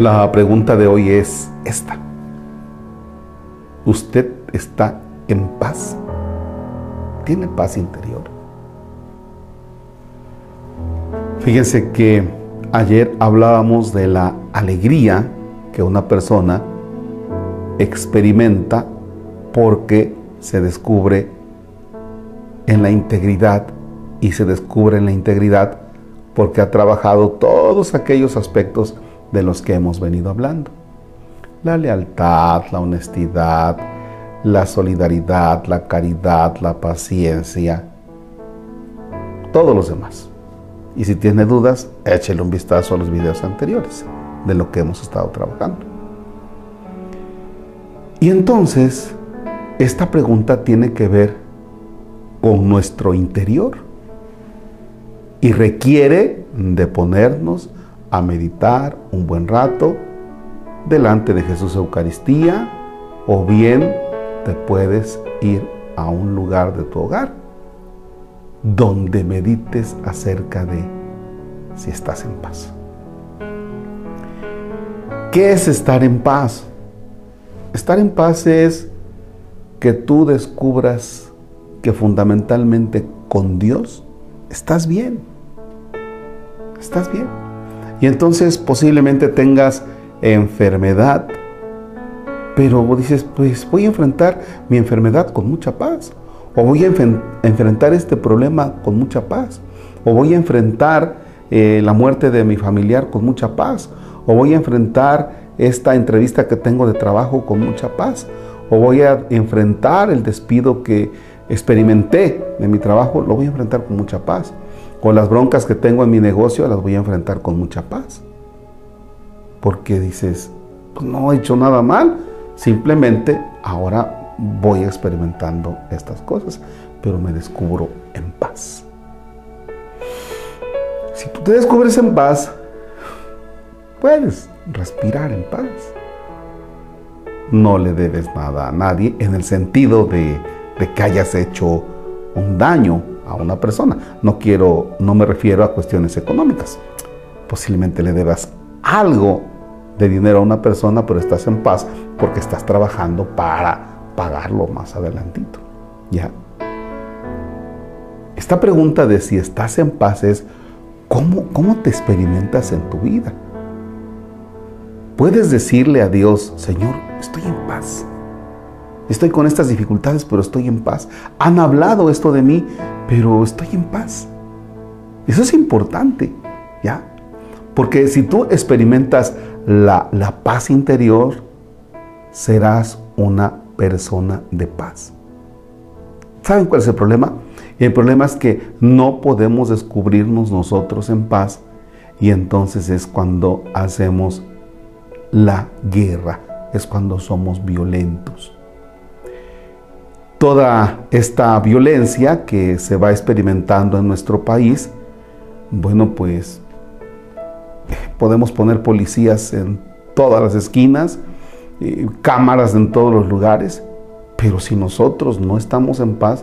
La pregunta de hoy es esta. ¿Usted está en paz? ¿Tiene paz interior? Fíjense que ayer hablábamos de la alegría que una persona experimenta porque se descubre en la integridad y se descubre en la integridad porque ha trabajado todos aquellos aspectos de los que hemos venido hablando. La lealtad, la honestidad, la solidaridad, la caridad, la paciencia, todos los demás. Y si tiene dudas, échele un vistazo a los videos anteriores de lo que hemos estado trabajando. Y entonces, esta pregunta tiene que ver con nuestro interior y requiere de ponernos a meditar un buen rato delante de Jesús Eucaristía o bien te puedes ir a un lugar de tu hogar donde medites acerca de si estás en paz. ¿Qué es estar en paz? Estar en paz es que tú descubras que fundamentalmente con Dios estás bien. Estás bien. Y entonces posiblemente tengas enfermedad, pero dices, pues voy a enfrentar mi enfermedad con mucha paz, o voy a enfrentar este problema con mucha paz, o voy a enfrentar eh, la muerte de mi familiar con mucha paz, o voy a enfrentar esta entrevista que tengo de trabajo con mucha paz, o voy a enfrentar el despido que experimenté de mi trabajo, lo voy a enfrentar con mucha paz. Con las broncas que tengo en mi negocio las voy a enfrentar con mucha paz. Porque dices, pues no he hecho nada mal, simplemente ahora voy experimentando estas cosas, pero me descubro en paz. Si tú te descubres en paz, puedes respirar en paz. No le debes nada a nadie en el sentido de, de que hayas hecho un daño a una persona. No quiero, no me refiero a cuestiones económicas. Posiblemente le debas algo de dinero a una persona, pero estás en paz porque estás trabajando para pagarlo más adelantito. ¿Ya? Esta pregunta de si estás en paz es ¿cómo, cómo te experimentas en tu vida? Puedes decirle a Dios, Señor, estoy en paz. Estoy con estas dificultades, pero estoy en paz. Han hablado esto de mí, pero estoy en paz. Eso es importante, ¿ya? Porque si tú experimentas la, la paz interior, serás una persona de paz. ¿Saben cuál es el problema? El problema es que no podemos descubrirnos nosotros en paz y entonces es cuando hacemos la guerra, es cuando somos violentos toda esta violencia que se va experimentando en nuestro país, bueno, pues podemos poner policías en todas las esquinas, eh, cámaras en todos los lugares, pero si nosotros no estamos en paz,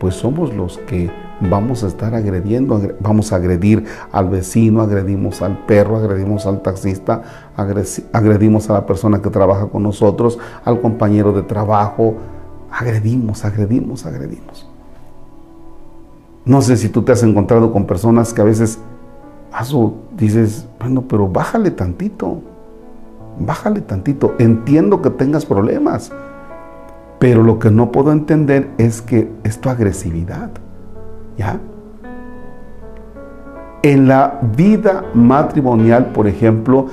pues somos los que vamos a estar agrediendo, vamos a agredir al vecino, agredimos al perro, agredimos al taxista, agredimos a la persona que trabaja con nosotros, al compañero de trabajo, agredimos, agredimos, agredimos. No sé si tú te has encontrado con personas que a veces dices, bueno, pero bájale tantito, bájale tantito. Entiendo que tengas problemas, pero lo que no puedo entender es que es tu agresividad. ¿Ya? En la vida matrimonial, por ejemplo,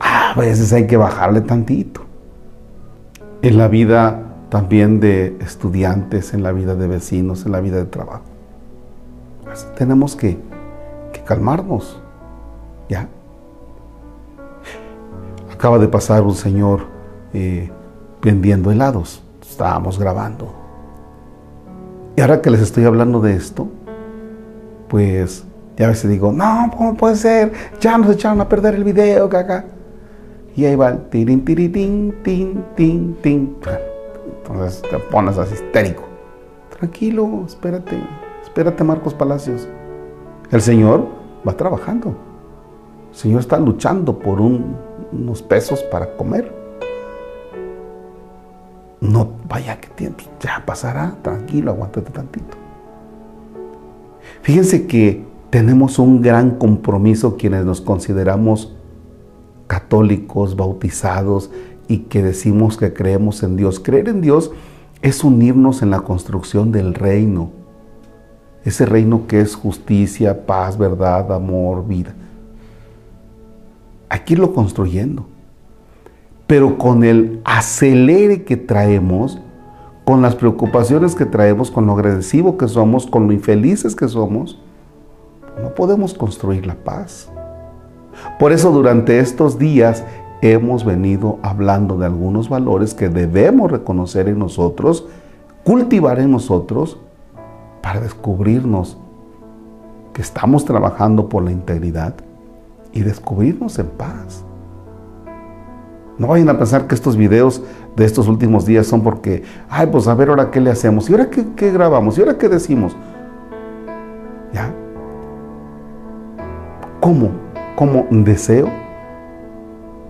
a veces hay que bajarle tantito. En la vida también de estudiantes, en la vida de vecinos, en la vida de trabajo. tenemos que, calmarnos, ¿ya? Acaba de pasar un señor eh, vendiendo helados, estábamos grabando. Y ahora que les estoy hablando de esto, pues ya a veces digo, no, ¿cómo puede ser? Ya nos echaron a perder el video, caca. Y ahí va el tirin, tirin, tin, tin, tin, tin. Entonces te pones así histérico. Tranquilo, espérate, espérate Marcos Palacios. El Señor va trabajando. El Señor está luchando por unos pesos para comer. No vaya que tiempo, ya pasará, tranquilo, aguántate tantito. Fíjense que tenemos un gran compromiso quienes nos consideramos católicos, bautizados y que decimos que creemos en Dios. Creer en Dios es unirnos en la construcción del reino. Ese reino que es justicia, paz, verdad, amor, vida. Aquí lo construyendo. Pero con el acelere que traemos, con las preocupaciones que traemos, con lo agresivo que somos, con lo infelices que somos, no podemos construir la paz. Por eso durante estos días hemos venido hablando de algunos valores que debemos reconocer en nosotros, cultivar en nosotros, para descubrirnos que estamos trabajando por la integridad y descubrirnos en paz. No vayan a pensar que estos videos de estos últimos días son porque, ay, pues a ver ahora qué le hacemos, y ahora qué, grabamos, y ahora qué decimos. ¿Ya? ¿Cómo? ¿Cómo deseo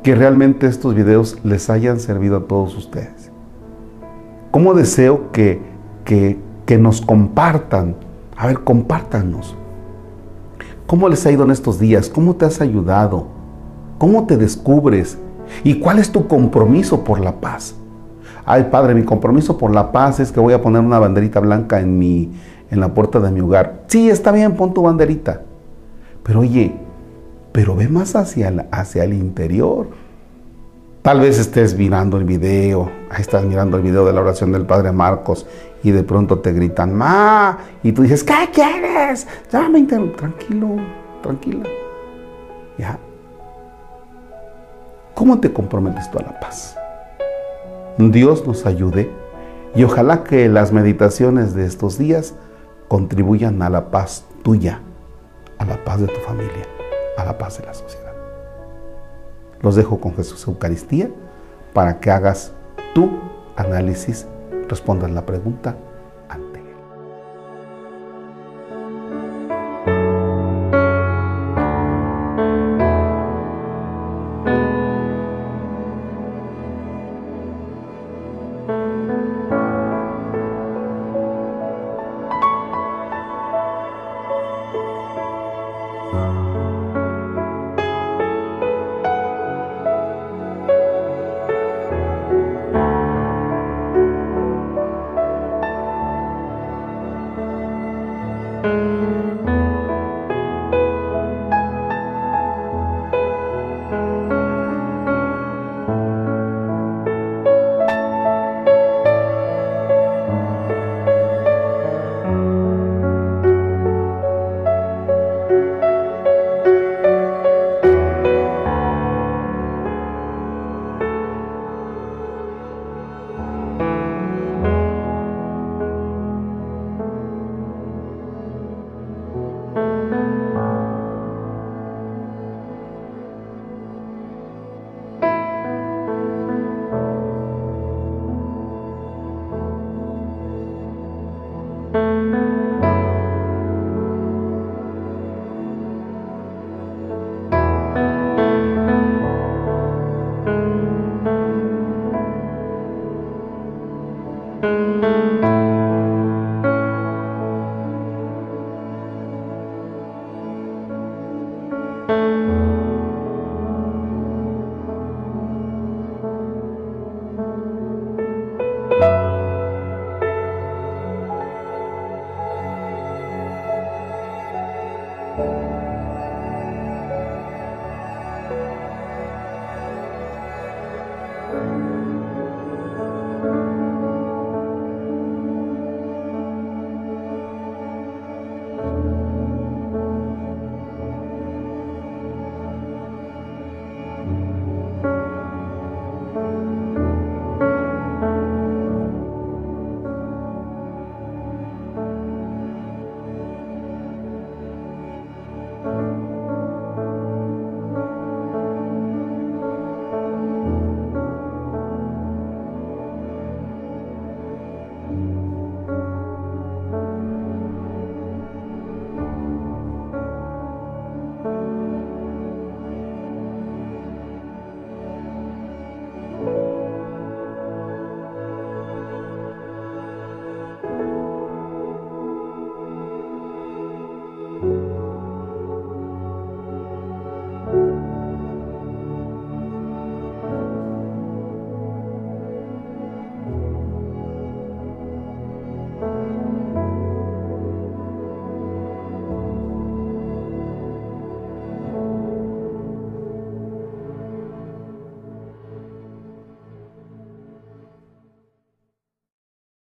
que realmente estos videos les hayan servido a todos ustedes? ¿Cómo deseo que, que, que nos compartan? A ver, compártanos. ¿Cómo les ha ido en estos días? ¿Cómo te has ayudado? ¿Cómo te descubres? ¿Y cuál es tu compromiso por la paz? Ay, Padre, mi compromiso por la paz es que voy a poner una banderita blanca en, mi, en la puerta de mi hogar. Sí, está bien, pon tu banderita. Pero oye, pero ve más hacia el, hacia el interior. Tal vez estés mirando el video, estás mirando el video de la oración del Padre Marcos y de pronto te gritan, ma, y tú dices, ¿qué quieres? Ya me tranquilo, tranquila. Ya. ¿Cómo te comprometes tú a la paz? Dios nos ayude y ojalá que las meditaciones de estos días contribuyan a la paz tuya, a la paz de tu familia a la paz de la sociedad. Los dejo con Jesús Eucaristía para que hagas tu análisis, respondas la pregunta